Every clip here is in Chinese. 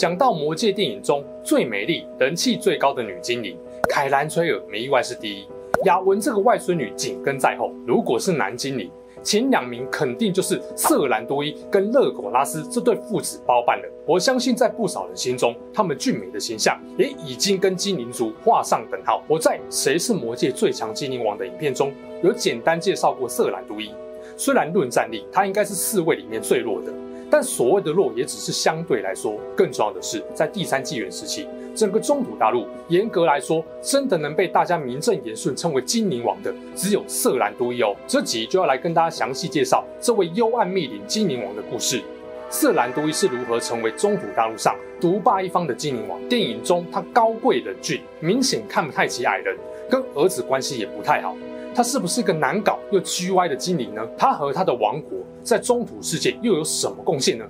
讲到魔界电影中最美丽、人气最高的女精灵凯兰崔尔，没意外是第一。雅文这个外孙女紧跟在后。如果是男精灵，前两名肯定就是瑟兰多伊跟勒苟拉斯这对父子包办了。我相信在不少人心中，他们俊美的形象也已经跟精灵族画上等号。我在《谁是魔界最强精灵王》的影片中有简单介绍过瑟兰多伊，虽然论战力，他应该是四位里面最弱的。但所谓的弱也只是相对来说，更重要的是，在第三纪元时期，整个中土大陆严格来说，真的能被大家名正言顺称为精灵王的，只有瑟兰都伊哦。这集就要来跟大家详细介绍这位幽暗密林精灵王的故事。瑟兰都伊是如何成为中土大陆上独霸一方的精灵王？电影中他高贵冷峻，明显看不太起矮人，跟儿子关系也不太好。他是不是一个难搞又 G 歪的精灵呢？他和他的王国在中土世界又有什么贡献呢？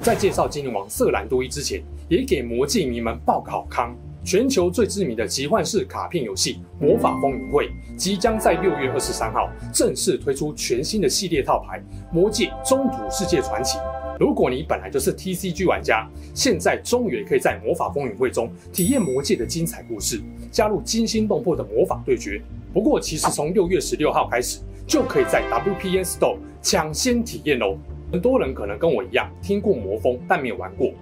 在介绍精灵王瑟兰多伊之前，也给魔界迷们报个好康：全球最知名的奇幻式卡片游戏《魔法风云会》即将在六月二十三号正式推出全新的系列套牌《魔界中土世界传奇》。如果你本来就是 TCG 玩家，现在终于可以在魔法风云会中体验魔界的精彩故事，加入惊心动魄的魔法对决。不过，其实从六月十六号开始，就可以在 WPN Store 抢先体验喽。很多人可能跟我一样听过魔风，但没有玩过，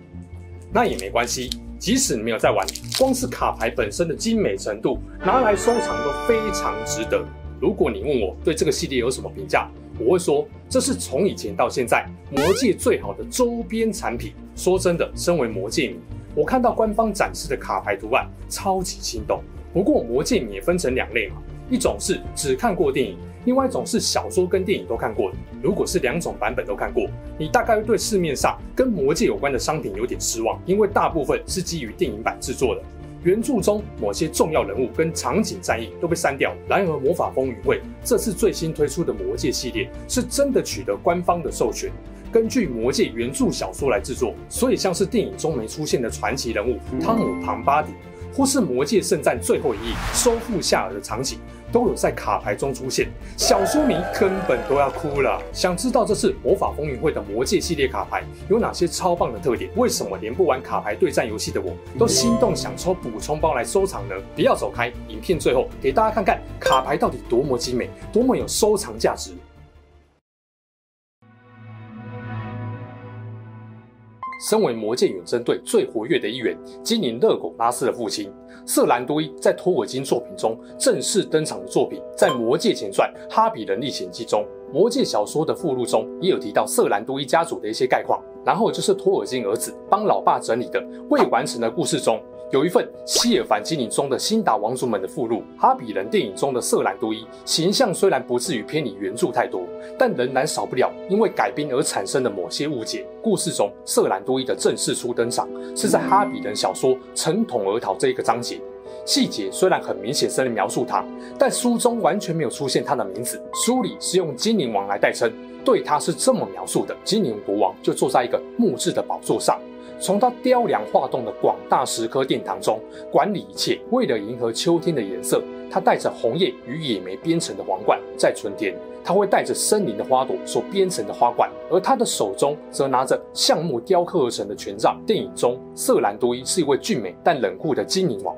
那也没关系。即使你没有在玩，光是卡牌本身的精美程度，拿来收藏都非常值得。如果你问我对这个系列有什么评价？我会说，这是从以前到现在魔界最好的周边产品。说真的，身为魔界迷，我看到官方展示的卡牌图案，超级心动。不过魔界迷也分成两类嘛，一种是只看过电影，另外一种是小说跟电影都看过的。如果是两种版本都看过，你大概会对市面上跟魔界有关的商品有点失望，因为大部分是基于电影版制作的。原著中某些重要人物跟场景战役都被删掉。然而，魔法风云会这次最新推出的魔戒系列是真的取得官方的授权，根据魔界原著小说来制作，所以像是电影中没出现的传奇人物汤姆庞巴迪。或是魔界圣战最后一役收复夏尔的场景，都有在卡牌中出现，小说迷根本都要哭了。想知道这次魔法风云会的魔戒系列卡牌有哪些超棒的特点？为什么连不玩卡牌对战游戏的我都心动想抽补充包来收藏呢？不要走开，影片最后给大家看看卡牌到底多么精美，多么有收藏价值。身为魔戒远征队最活跃的一员，精灵勒古拉斯的父亲瑟兰多伊在托尔金作品中正式登场的作品，在《魔界前传：哈比人历险记》中，魔界小说的附录中也有提到瑟兰多伊家族的一些概况。然后就是托尔金儿子帮老爸整理的未完成的故事中，有一份希尔凡精灵中的辛达王族们的附录。哈比人电影中的瑟兰多伊形象虽然不至于偏离原著太多，但仍然少不了因为改编而产生的某些误解。故事中瑟兰多伊的正式初登场是在哈比人小说《尘统而逃》这一个章节。细节虽然很明显是在描述他，但书中完全没有出现他的名字。书里是用精灵王来代称，对他是这么描述的：精灵国王就坐在一个木质的宝座上，从他雕梁画栋的广大石刻殿堂中管理一切。为了迎合秋天的颜色，他戴着红叶与野莓编成的皇冠；在春天，他会戴着森林的花朵所编成的花冠，而他的手中则拿着橡木雕刻而成的权杖。电影中，瑟兰多伊是一位俊美但冷酷的精灵王。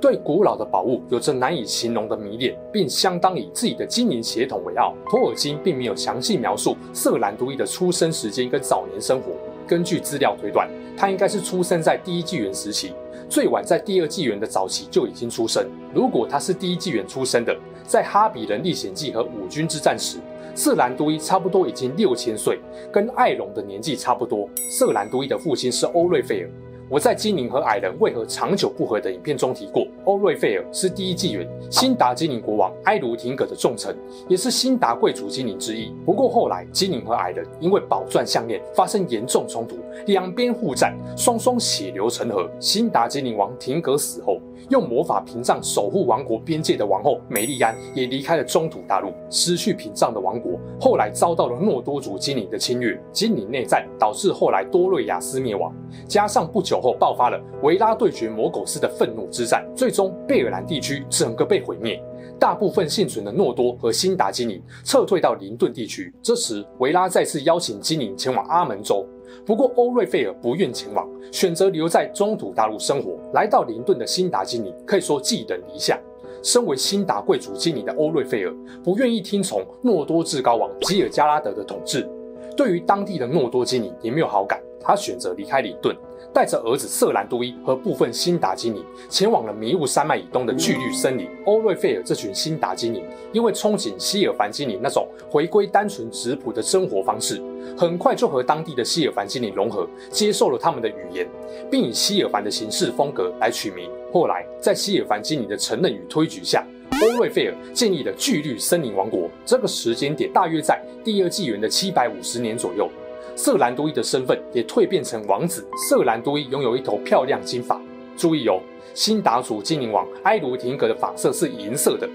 对古老的宝物有着难以形容的迷恋，并相当以自己的精灵血统为傲。托尔金并没有详细描述瑟兰多伊的出生时间跟早年生活。根据资料推断，他应该是出生在第一纪元时期，最晚在第二纪元的早期就已经出生。如果他是第一纪元出生的，在哈比人历险记和五军之战时，瑟兰多伊差不多已经六千岁，跟艾隆的年纪差不多。瑟兰多伊的父亲是欧瑞菲尔。我在精灵和矮人为何长久不和的影片中提过，欧瑞费尔是第一纪元辛达精灵国王埃卢廷格的重臣，也是辛达贵族精灵之一。不过后来精灵和矮人因为宝钻项链发生严重冲突，两边互战，双双血流成河。辛达精灵王廷格死后，用魔法屏障守护王国边界的王后梅利安也离开了中土大陆。失去屏障的王国后来遭到了诺多族精灵的侵略，精灵内战导致后来多瑞亚斯灭亡，加上不久。后爆发了维拉对决魔苟斯的愤怒之战，最终贝尔兰地区整个被毁灭，大部分幸存的诺多和辛达精灵撤退到林顿地区。这时，维拉再次邀请精灵前往阿门州，不过欧瑞费尔不愿前往，选择留在中土大陆生活。来到林顿的辛达精灵可以说寄人篱下。身为辛达贵族精灵的欧瑞费尔不愿意听从诺多至高王吉尔加拉德的统治，对于当地的诺多精灵也没有好感。他选择离开林顿，带着儿子瑟兰都伊和部分辛达精灵前往了迷雾山脉以东的巨绿森林。欧瑞费尔这群辛达精灵因为憧憬希尔凡精灵那种回归单纯质朴的生活方式，很快就和当地的希尔凡精灵融合，接受了他们的语言，并以希尔凡的形式风格来取名。后来，在希尔凡精灵的承认与推举下，欧瑞费尔建立了巨绿森林王国。这个时间点大约在第二纪元的七百五十年左右。瑟兰都伊的身份也蜕变成王子。瑟兰都伊拥有一头漂亮金发。注意哦，辛达族精灵王埃卢廷格的发色是银色的。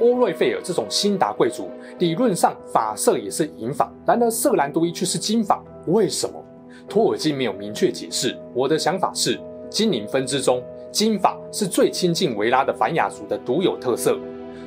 欧瑞费尔这种辛达贵族，理论上发色也是银发，然而瑟兰都伊却是金发，为什么？托尔金没有明确解释。我的想法是，精灵分支中，金发是最亲近维拉的凡雅族的独有特色。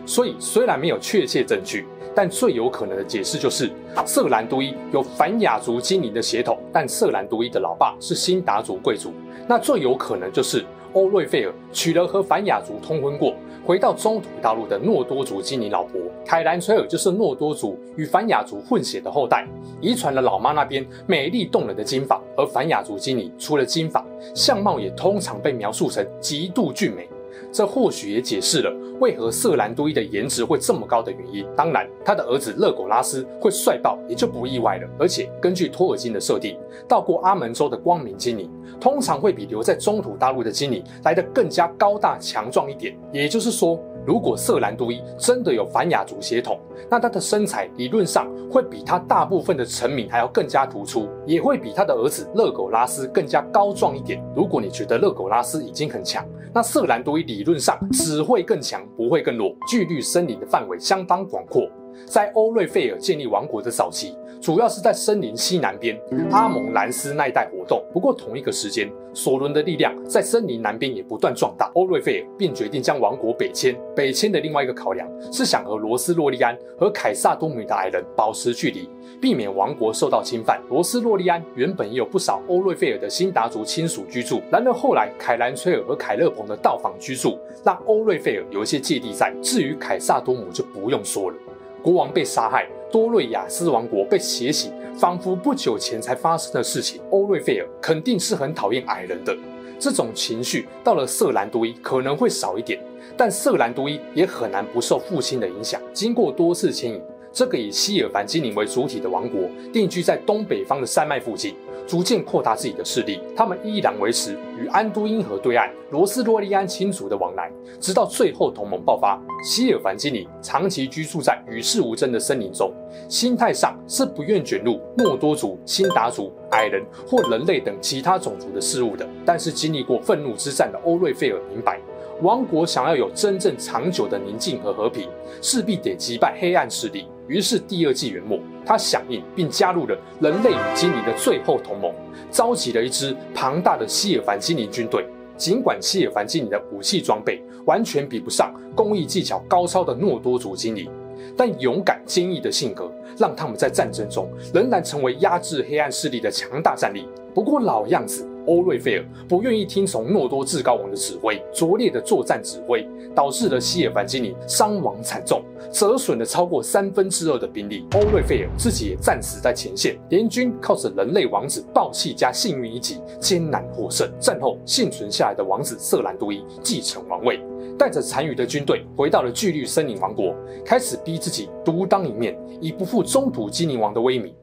所以虽然没有确切证据。但最有可能的解释就是，瑟兰都伊有凡雅族精灵的血统，但瑟兰都伊的老爸是辛达族贵族。那最有可能就是欧瑞费尔娶了和凡雅族通婚过，回到中土大陆的诺多族精灵老婆凯兰崔尔，就是诺多族与凡雅族混血的后代，遗传了老妈那边美丽动人的金发。而凡雅族精灵除了金发，相貌也通常被描述成极度俊美。这或许也解释了为何瑟兰都伊的颜值会这么高的原因。当然，他的儿子勒苟拉斯会帅爆也就不意外了。而且，根据托尔金的设定，到过阿门州的光明精灵通常会比留在中土大陆的精灵来得更加高大强壮一点。也就是说，如果瑟兰都伊真的有凡雅族血统，那他的身材理论上会比他大部分的臣民还要更加突出，也会比他的儿子勒苟拉斯更加高壮一点。如果你觉得勒苟拉斯已经很强，那色兰都伊理论上只会更强，不会更弱。巨绿森林的范围相当广阔。在欧瑞费尔建立王国的早期，主要是在森林西南边阿蒙兰斯那一带活动。不过同一个时间，索伦的力量在森林南边也不断壮大。欧瑞费尔便决定将王国北迁。北迁的另外一个考量是想和罗斯洛利安和凯撒多姆的矮人保持距离，避免王国受到侵犯。罗斯洛利安原本也有不少欧瑞费尔的辛达族亲属居住，然而后来凯兰崔尔和凯勒蓬的到访居住，让欧瑞费尔有一些芥蒂在。至于凯撒多姆就不用说了。国王被杀害，多瑞亚斯王国被血洗，仿佛不久前才发生的事情。欧瑞费尔肯定是很讨厌矮人的，这种情绪到了瑟兰都伊可能会少一点，但瑟兰都伊也很难不受父亲的影响。经过多次迁移，这个以希尔凡精灵为主体的王国定居在东北方的山脉附近。逐渐扩大自己的势力，他们依然维持与安都因河对岸罗斯洛利安亲族的往来，直到最后同盟爆发。希尔凡基尼长期居住在与世无争的森林中，心态上是不愿卷入诺多族、辛达族、矮人或人类等其他种族的事物的。但是经历过愤怒之战的欧瑞费尔明白，王国想要有真正长久的宁静和和平，势必得击败黑暗势力。于是第二纪元末，他响应并加入了人类与精灵的最后同盟，召集了一支庞大的希尔凡精灵军队。尽管希尔凡精灵的武器装备完全比不上工艺技巧高超的诺多族精灵，但勇敢坚毅的性格让他们在战争中仍然成为压制黑暗势力的强大战力。不过老样子。欧瑞费尔不愿意听从诺多至高王的指挥，拙劣的作战指挥导致了希尔凡基尼伤亡惨重，折损了超过三分之二的兵力。欧瑞费尔自己也战死在前线，联军靠着人类王子暴气加幸运一击艰难获胜。战后幸存下来的王子瑟兰都伊继承王位，带着残余的军队回到了巨绿森林王国，开始逼自己独当一面，以不负中土精灵王的威名。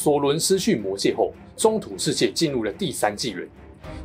索伦失去魔戒后，中土世界进入了第三纪元。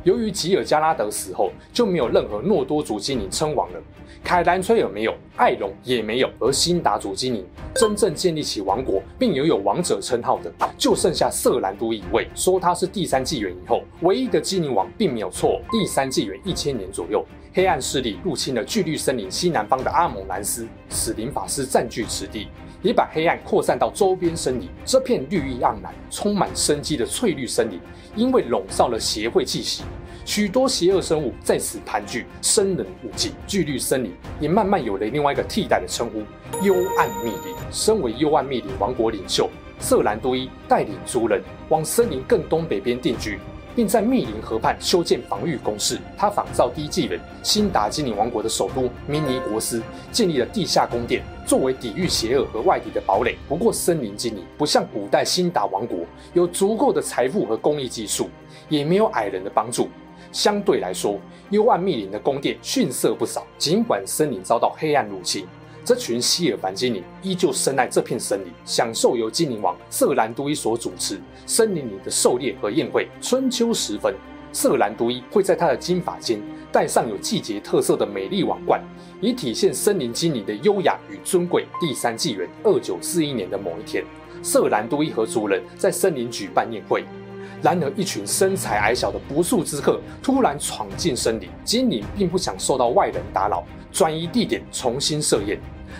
由于吉尔加拉德死后，就没有任何诺多族精灵称王了。凯兰崔尔没有，艾隆也没有，而辛达族精灵真正建立起王国并拥有王者称号的，就剩下瑟兰都伊一位。说他是第三纪元以后唯一的精灵王，并没有错。第三纪元一千年左右，黑暗势力入侵了巨绿森林西南方的阿蒙兰斯，使灵法师占据此地。也把黑暗扩散到周边森林。这片绿意盎然、充满生机的翠绿森林，因为笼罩了协会气息，许多邪恶生物在此盘踞，生人勿近。巨绿森林也慢慢有了另外一个替代的称呼——幽暗密林。身为幽暗密林王国领袖，瑟兰都伊带领族人往森林更东北边定居。并在密林河畔修建防御工事。他仿照第一纪元辛达精灵王国的首都明尼国斯，建立了地下宫殿，作为抵御邪恶和外敌的堡垒。不过，森林精灵不像古代辛达王国有足够的财富和工艺技术，也没有矮人的帮助。相对来说，幽暗密林的宫殿逊色不少。尽管森林遭到黑暗入侵。这群希尔凡精灵依旧深爱这片森林，享受由精灵王瑟兰都伊所主持森林里的狩猎和宴会。春秋时分，瑟兰都伊会在他的金发间戴上有季节特色的美丽王冠，以体现森林精灵的优雅与尊贵。第三纪元二九四一年的某一天，瑟兰都伊和族人在森林举办宴会，然而一群身材矮小的不速之客突然闯进森林，精灵并不想受到外人打扰，转移地点重新设宴。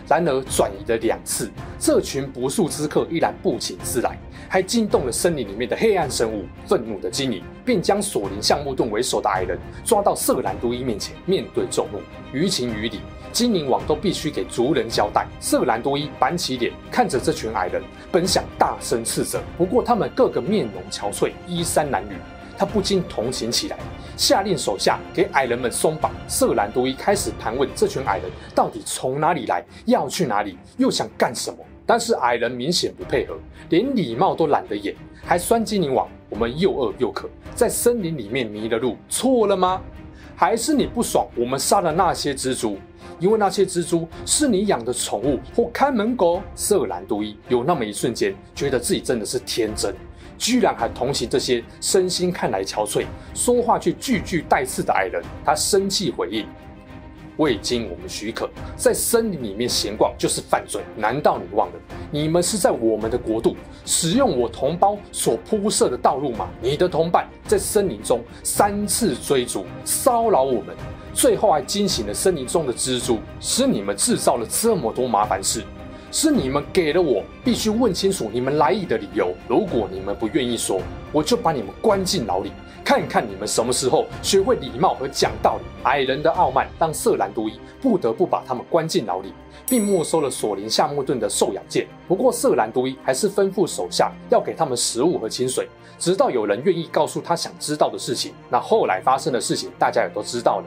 然而转移了两次，这群不速之客依然不请自来，还惊动了森林里面的黑暗生物。愤怒的精灵便将索林橡木盾为首的矮人抓到瑟兰都伊面前，面对众怒，于情于理，精灵王都必须给族人交代。瑟兰都伊板起脸看着这群矮人，本想大声斥责，不过他们个个面容憔悴，衣衫褴褛。他不禁同情起来，下令手下给矮人们松绑。瑟兰都伊开始盘问这群矮人到底从哪里来，要去哪里，又想干什么。但是矮人明显不配合，连礼貌都懒得演，还酸精灵王：“我们又饿又渴，在森林里面迷了路，错了吗？还是你不爽我们杀了那些蜘蛛？因为那些蜘蛛是你养的宠物或看门狗？”瑟兰都伊有那么一瞬间觉得自己真的是天真。居然还同情这些身心看来憔悴、说话却句句带刺的矮人，他生气回应：“未经我们许可，在森林里面闲逛就是犯罪。难道你忘了，你们是在我们的国度使用我同胞所铺设的道路吗？你的同伴在森林中三次追逐、骚扰我们，最后还惊醒了森林中的蜘蛛，使你们制造了这么多麻烦事。”是你们给了我必须问清楚你们来意的理由。如果你们不愿意说，我就把你们关进牢里，看看你们什么时候学会礼貌和讲道理。矮人的傲慢让瑟兰都伊不得不把他们关进牢里，并没收了索林夏木顿的兽咬剑。不过瑟兰都伊还是吩咐手下要给他们食物和清水，直到有人愿意告诉他想知道的事情。那后来发生的事情，大家也都知道了。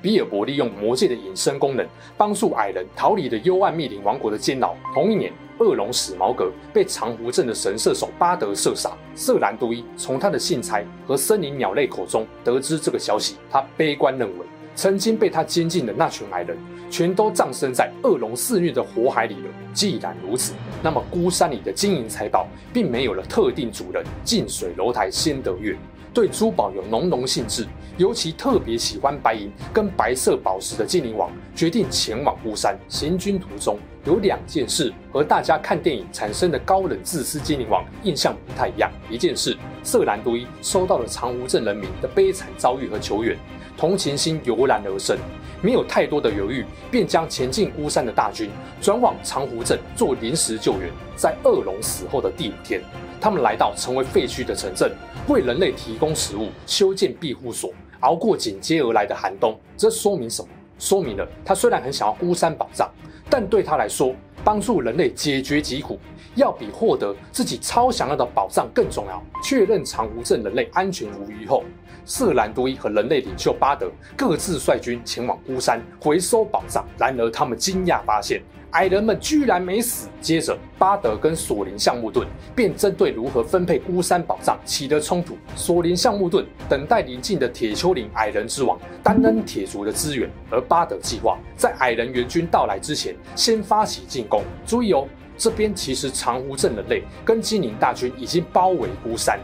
比尔博利用魔戒的隐身功能，帮助矮人逃离了幽暗密林王国的监牢。同一年，恶龙史矛革被长湖镇的神射手巴德射杀。瑟兰都伊从他的信差和森林鸟类口中得知这个消息，他悲观认为，曾经被他监禁的那群矮人，全都葬身在恶龙肆虐的火海里了。既然如此，那么孤山里的金银财宝，并没有了特定主人。近水楼台先得月。对珠宝有浓浓兴致，尤其特别喜欢白银跟白色宝石的精灵王，决定前往孤山。行军途中，有两件事和大家看电影产生的高冷自私精灵王印象不太一样。一件事，瑟兰都伊收到了长湖镇人民的悲惨遭遇和求援，同情心油然而生，没有太多的犹豫，便将前进孤山的大军转往长湖镇做临时救援。在恶龙死后的第五天，他们来到成为废墟的城镇。为人类提供食物，修建庇护所，熬过紧接而来的寒冬。这说明什么？说明了他虽然很想要孤山宝藏，但对他来说，帮助人类解决疾苦，要比获得自己超想要的宝藏更重要。确认长湖镇人类安全无虞后，瑟兰多伊和人类领袖巴德各自率军前往孤山回收宝藏。然而，他们惊讶发现。矮人们居然没死。接着，巴德跟索林橡木盾便针对如何分配孤山宝藏起了冲突。索林橡木盾等待临近的铁丘陵矮人之王丹恩铁族的支援，而巴德计划在矮人援军到来之前先发起进攻。注意哦，这边其实长湖镇人类跟精灵大军已经包围孤山，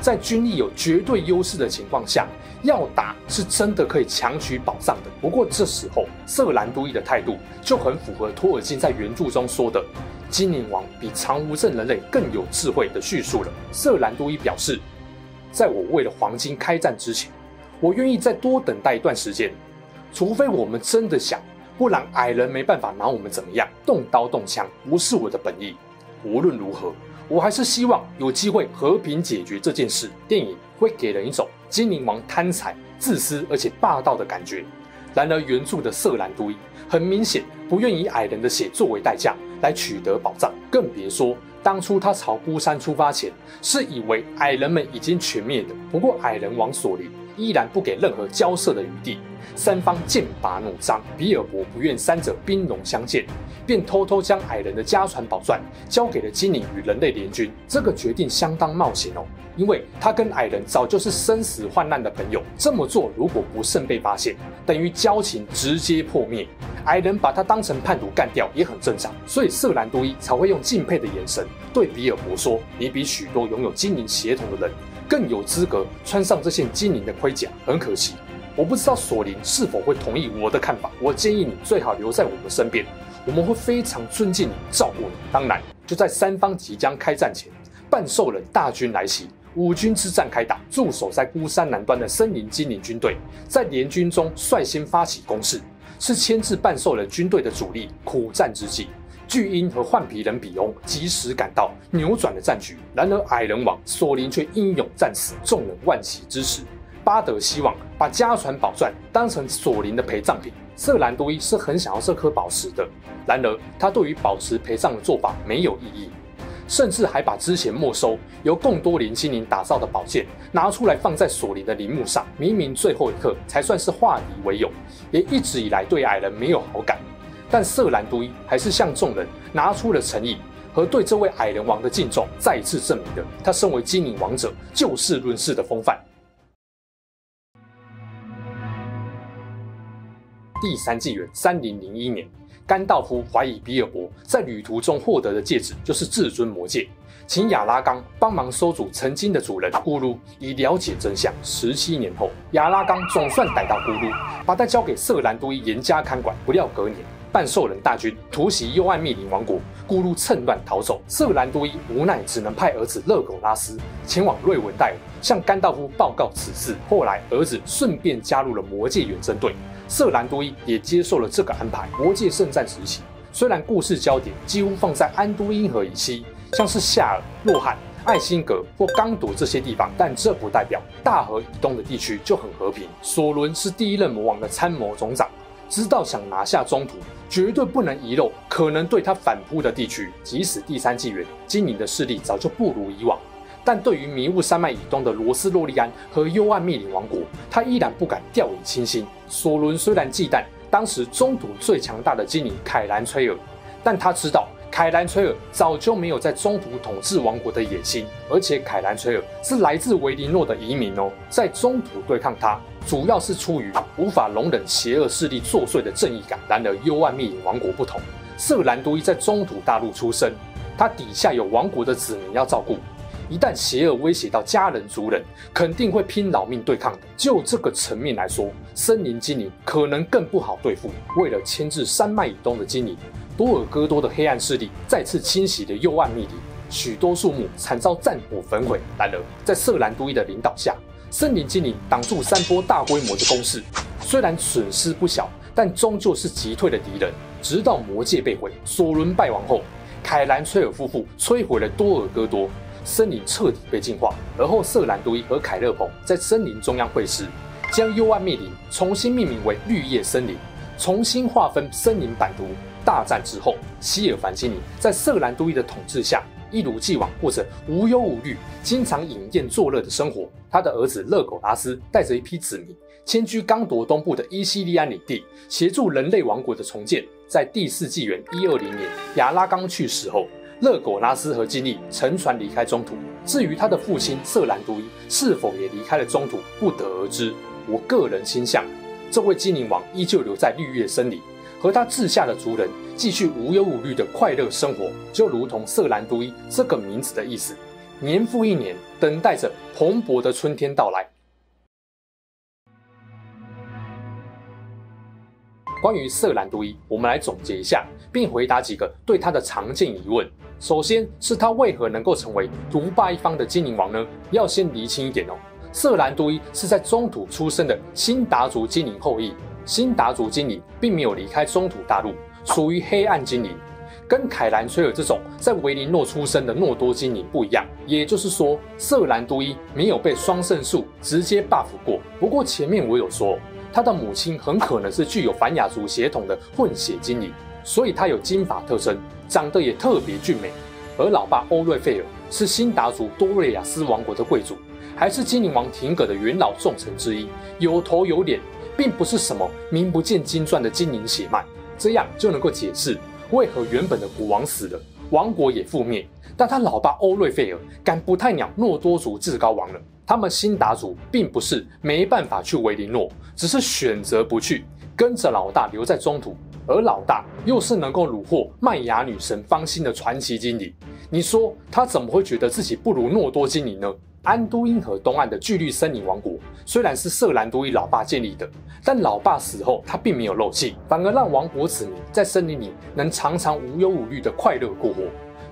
在军力有绝对优势的情况下，要打是真的可以强取宝藏的。不过这时候瑟兰都伊的态度就很符合托尔金在原著中说的“精灵王比长湖镇人类更有智慧”的叙述了。瑟兰都伊表示，在我为了黄金开战之前，我愿意再多等待一段时间，除非我们真的想。不然矮人没办法拿我们怎么样，动刀动枪不是我的本意。无论如何，我还是希望有机会和平解决这件事。电影会给人一种精灵王贪财、自私而且霸道的感觉。然而原著的色兰都伊很明显不愿以矮人的血作为代价来取得宝藏，更别说当初他朝孤山出发前是以为矮人们已经全灭的。不过矮人王索林依然不给任何交涉的余地。三方剑拔弩张，比尔博不愿三者兵戎相见，便偷偷将矮人的家传宝钻交给了精灵与人类联军。这个决定相当冒险哦，因为他跟矮人早就是生死患难的朋友。这么做如果不慎被发现，等于交情直接破灭。矮人把他当成叛徒干掉也很正常，所以瑟兰多伊才会用敬佩的眼神对比尔博说：“你比许多拥有精灵血统的人更有资格穿上这件精灵的盔甲。”很可惜。我不知道索林是否会同意我的看法。我建议你最好留在我们身边，我们会非常尊敬你，照顾你。当然，就在三方即将开战前，半兽人大军来袭，五军之战开打。驻守在孤山南端的森林精灵军队，在联军中率先发起攻势，是牵制半兽人军队的主力。苦战之际，巨鹰和换皮人比翁及时赶到，扭转了战局。然而矮人王索林却英勇战死，众人惋惜之时。巴德希望把家传宝钻当成索林的陪葬品。瑟兰多伊是很想要这颗宝石的，然而他对于宝石陪葬的做法没有异议，甚至还把之前没收由贡多林精灵打造的宝剑拿出来放在索林的陵墓上。明明最后一刻才算是化敌为友，也一直以来对矮人没有好感，但瑟兰都伊还是向众人拿出了诚意和对这位矮人王的敬重，再次证明了他身为精灵王者就事论事的风范。第三纪元三零零一年，甘道夫怀疑比尔博在旅途中获得的戒指就是至尊魔戒，请亚拉冈帮忙收组曾经的主人咕噜，以了解真相。十七年后，亚拉冈总算逮到咕噜，把他交给瑟兰都伊严加看管。不料隔年，半兽人大军突袭幽暗密林王国，咕噜趁乱逃走，瑟兰都伊无奈只能派儿子勒苟拉斯前往瑞文戴尔向甘道夫报告此事。后来，儿子顺便加入了魔戒远征队。瑟兰都伊也接受了这个安排。魔戒圣战时期，虽然故事焦点几乎放在安都因河以西，像是夏尔、洛汗、艾辛格或刚铎这些地方，但这不代表大河以东的地区就很和平。索伦是第一任魔王的参谋总长，知道想拿下中土，绝对不能遗漏可能对他反扑的地区。即使第三纪元精灵的势力早就不如以往。但对于迷雾山脉以东的罗斯洛利安和幽暗密林王国，他依然不敢掉以轻心。索伦虽然忌惮当时中土最强大的精灵凯兰崔尔，但他知道凯兰崔尔早就没有在中土统治王国的野心，而且凯兰崔尔是来自维林诺的移民哦，在中土对抗他，主要是出于无法容忍邪恶势力作祟的正义感。然而幽暗密林王国不同，瑟兰都伊在中土大陆出生，他底下有王国的子民要照顾。一旦邪恶威胁到家人族人，肯定会拼老命对抗的。就这个层面来说，森林精灵可能更不好对付。为了牵制山脉以东的精灵，多尔戈多的黑暗势力再次侵袭了幽暗密林，许多树木惨遭战火焚毁。然而，在瑟兰都伊的领导下，森林精灵挡住三波大规模的攻势，虽然损失不小，但终究是击退了敌人。直到魔界被毁，索伦败亡后，凯兰崔尔夫妇摧毁了多尔戈多。森林彻底被净化，而后瑟兰都伊和凯勒鹏在森林中央会师，将幽暗密林重新命名为绿叶森林，重新划分森林版图。大战之后，希尔凡精灵在瑟兰都伊的统治下，一如既往过着无忧无虑、经常饮宴作乐的生活。他的儿子勒苟拉斯带着一批子民，迁居刚铎东部的伊西利安领地，协助人类王国的重建。在第四纪元一二零年，亚拉冈去世后。勒苟拉斯和精灵乘船离开中土，至于他的父亲瑟兰都伊是否也离开了中土，不得而知。我个人倾向，这位精灵王依旧留在绿叶森林，和他治下的族人继续无忧无虑的快乐生活，就如同色兰都伊这个名字的意思，年复一年，等待着蓬勃的春天到来。关于色兰都伊，我们来总结一下，并回答几个对他的常见疑问。首先是他为何能够成为独霸一方的精灵王呢？要先厘清一点哦，色兰都伊是在中土出生的辛达族精灵后裔，辛达族精灵并没有离开中土大陆，属于黑暗精灵，跟凯兰崔尔这种在维林诺出生的诺多精灵不一样。也就是说，色兰都伊没有被双圣树直接 buff 过。不过前面我有说。他的母亲很可能是具有凡雅族血统的混血精灵，所以他有金发特征，长得也特别俊美。而老爸欧瑞费尔是辛达族多瑞亚斯王国的贵族，还是精灵王廷葛的元老重臣之一，有头有脸，并不是什么名不见经传的精灵血脉。这样就能够解释为何原本的国王死了，王国也覆灭，但他老爸欧瑞费尔敢不太鸟诺多族至高王了。他们辛达族并不是没办法去维林诺，只是选择不去，跟着老大留在中土。而老大又是能够虏获麦雅女神芳心的传奇精灵，你说他怎么会觉得自己不如诺多精灵呢？安都因河东岸的巨绿森林王国虽然是色兰都伊老爸建立的，但老爸死后他并没有漏气，反而让王国子民在森林里能常常无忧无虑的快乐过活，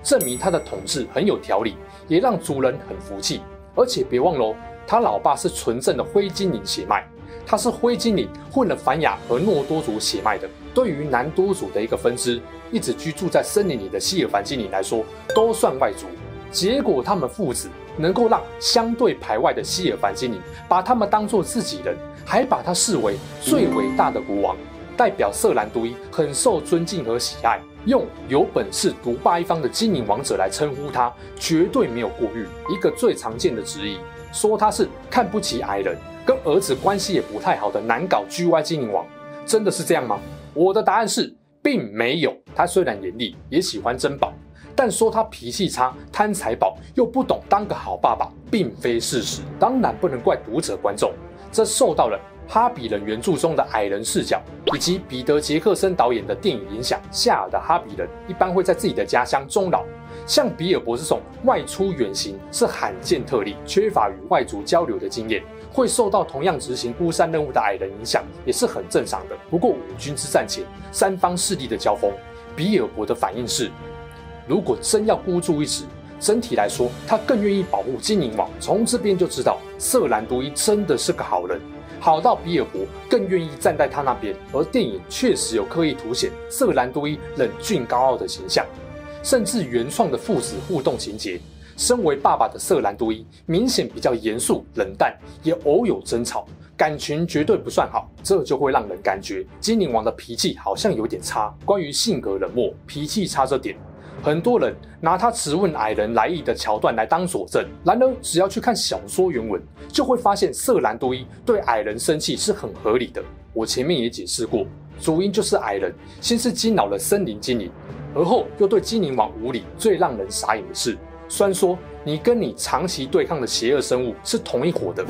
证明他的统治很有条理，也让族人很服气。而且别忘喽，他老爸是纯正的灰精灵血脉，他是灰精灵混了凡雅和诺多族血脉的。对于南多族的一个分支，一直居住在森林里的希尔凡精灵来说，都算外族。结果他们父子能够让相对排外的希尔凡精灵把他们当作自己人，还把他视为最伟大的国王，代表色兰都伊很受尊敬和喜爱。用有本事独霸一方的精灵王者来称呼他，绝对没有过誉。一个最常见的质疑，说他是看不起矮人，跟儿子关系也不太好的难搞 GY 精灵王，真的是这样吗？我的答案是，并没有。他虽然严厉，也喜欢珍宝，但说他脾气差、贪财宝，又不懂当个好爸爸，并非事实。当然不能怪读者观众，这受到了。哈比人原著中的矮人视角，以及彼得·杰克森导演的电影影响，夏尔的哈比人一般会在自己的家乡终老。像比尔博这种外出远行是罕见特例，缺乏与外族交流的经验，会受到同样执行孤山任务的矮人影响，也是很正常的。不过五军之战前，三方势力的交锋，比尔博的反应是：如果真要孤注一掷，整体来说，他更愿意保护精灵王。从这边就知道，色兰都伊真的是个好人。好到比尔博更愿意站在他那边，而电影确实有刻意凸显色兰都伊冷峻高傲的形象，甚至原创的父子互动情节。身为爸爸的色兰都伊明显比较严肃冷淡，也偶有争吵，感情绝对不算好，这就会让人感觉精灵王的脾气好像有点差。关于性格冷漠、脾气差这点。很多人拿他质问矮人来意的桥段来当佐证，然而只要去看小说原文，就会发现色兰都伊对矮人生气是很合理的。我前面也解释过，主因就是矮人先是惊扰了森林精灵，而后又对精灵王无礼。最让人傻眼的是，虽然说你跟你长期对抗的邪恶生物是同一伙的，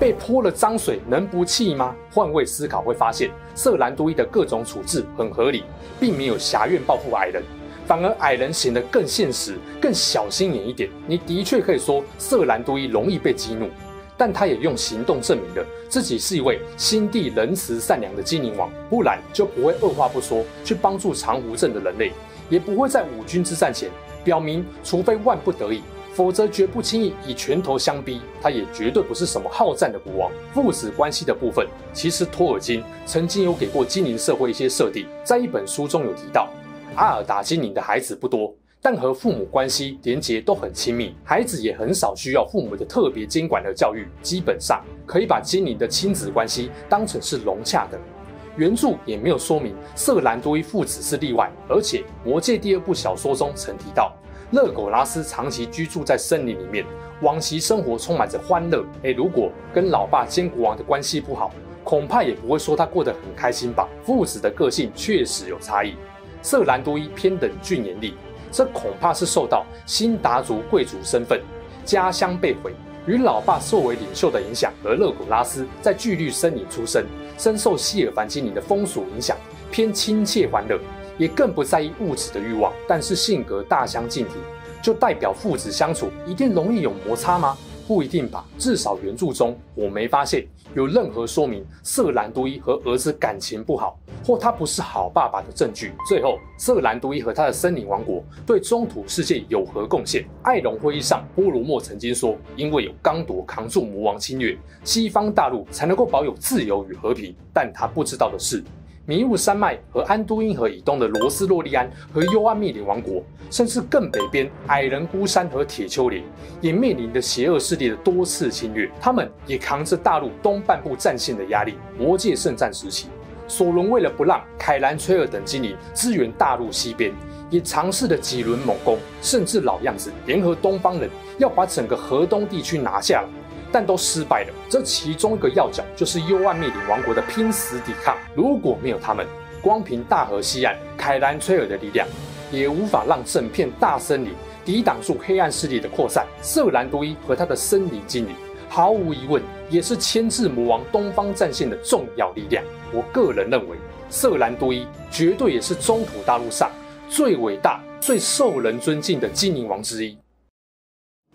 被泼了脏水能不气吗？换位思考会发现，色兰都伊的各种处置很合理，并没有挟怨报复矮人。反而矮人显得更现实、更小心眼一点。你的确可以说色兰都伊容易被激怒，但他也用行动证明了自己是一位心地仁慈、善良的精灵王，不然就不会二话不说去帮助长湖镇的人类，也不会在五军之战前表明，除非万不得已，否则绝不轻易以拳头相逼。他也绝对不是什么好战的国王。父子关系的部分，其实托尔金曾经有给过精灵社会一些设定，在一本书中有提到。阿尔达精灵的孩子不多，但和父母关系连结都很亲密，孩子也很少需要父母的特别监管和教育，基本上可以把精灵的亲子关系当成是融洽的。原著也没有说明色兰多伊父子是例外，而且《魔戒》第二部小说中曾提到，勒苟拉斯长期居住在森林里面，往昔生活充满着欢乐。诶，如果跟老爸坚国王的关系不好，恐怕也不会说他过得很开心吧。父子的个性确实有差异。色兰多伊偏冷峻严厉，这恐怕是受到辛达族贵族身份、家乡被毁与老爸作为领袖的影响。而勒古拉斯在巨绿森林出生，深受希尔凡精灵的风俗影响，偏亲切欢乐，也更不在意物质的欲望，但是性格大相径庭，就代表父子相处一定容易有摩擦吗？不一定吧，至少原著中我没发现有任何说明瑟兰都伊和儿子感情不好，或他不是好爸爸的证据。最后，瑟兰都伊和他的森林王国对中土世界有何贡献？艾隆会议上，波罗莫曾经说，因为有刚铎扛住魔王侵略，西方大陆才能够保有自由与和平。但他不知道的是。迷雾山脉和安都因河以东的罗斯洛利安和幽暗密林王国，甚至更北边矮人孤山和铁丘陵，也面临着邪恶势力的多次侵略。他们也扛着大陆东半部战线的压力。魔界圣战时期，索伦为了不让凯兰崔尔等精灵支援大陆西边，也尝试了几轮猛攻，甚至老样子联合东方人要把整个河东地区拿下来。但都失败了。这其中一个要角就是幽暗密林王国的拼死抵抗。如果没有他们，光凭大河西岸凯兰崔尔的力量，也无法让整片大森林抵挡住黑暗势力的扩散。瑟兰都伊和他的森林精灵，毫无疑问也是牵制魔王东方战线的重要力量。我个人认为，瑟兰都伊绝对也是中土大陆上最伟大、最受人尊敬的精灵王之一。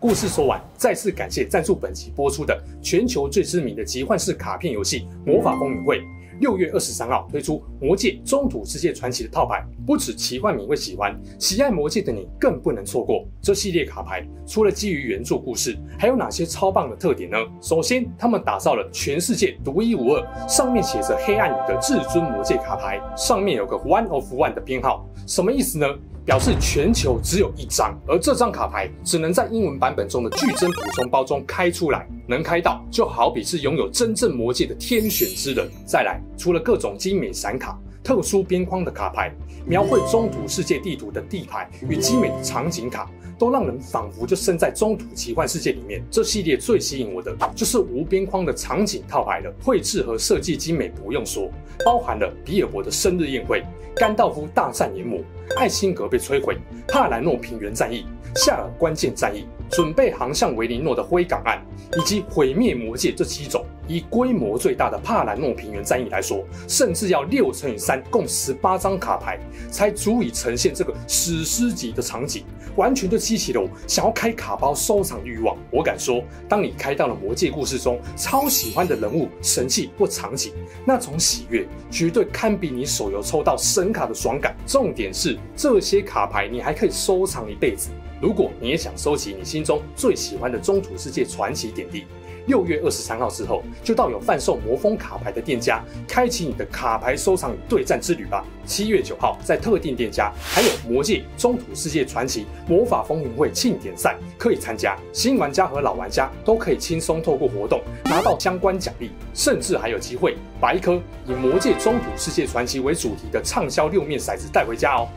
故事说完，再次感谢赞助本集播出的全球最知名的奇幻式卡片游戏《魔法风云会》。六月二十三号推出《魔界中土世界传奇》的套牌，不止奇幻迷会喜欢，喜爱魔界的你更不能错过。这系列卡牌除了基于原著故事，还有哪些超棒的特点呢？首先，他们打造了全世界独一无二，上面写着黑暗语的至尊魔界卡牌，上面有个 One of One 的编号，什么意思呢？表示全球只有一张，而这张卡牌只能在英文版本中的巨增补充包中开出来，能开到就好比是拥有真正魔界的天选之人。再来，除了各种精美闪卡、特殊边框的卡牌，描绘中土世界地图的地牌与精美的场景卡，都让人仿佛就身在中土奇幻世界里面。这系列最吸引我的就是无边框的场景套牌了，绘制和设计精美不用说，包含了比尔博的生日宴会、甘道夫大战炎魔。艾辛格被摧毁，帕兰诺平原战役，夏尔关键战役，准备航向维林诺的灰港岸，以及毁灭魔界这七种。以规模最大的帕兰诺平原战役来说，甚至要六乘以三，共十八张卡牌，才足以呈现这个史诗级的场景，完全就激起了我想要开卡包收藏欲望。我敢说，当你开到了魔界故事中超喜欢的人物、神器或场景，那种喜悦绝对堪比你手游抽到神卡的爽感。重点是，这些卡牌你还可以收藏一辈子。如果你也想收集你心中最喜欢的中土世界传奇点滴，六月二十三号之后，就到有贩售魔封卡牌的店家，开启你的卡牌收藏与对战之旅吧。七月九号，在特定店家还有魔界中土世界传奇魔法风云会庆典赛可以参加，新玩家和老玩家都可以轻松透过活动拿到相关奖励，甚至还有机会把一颗以魔界中土世界传奇为主题的畅销六面骰子带回家哦。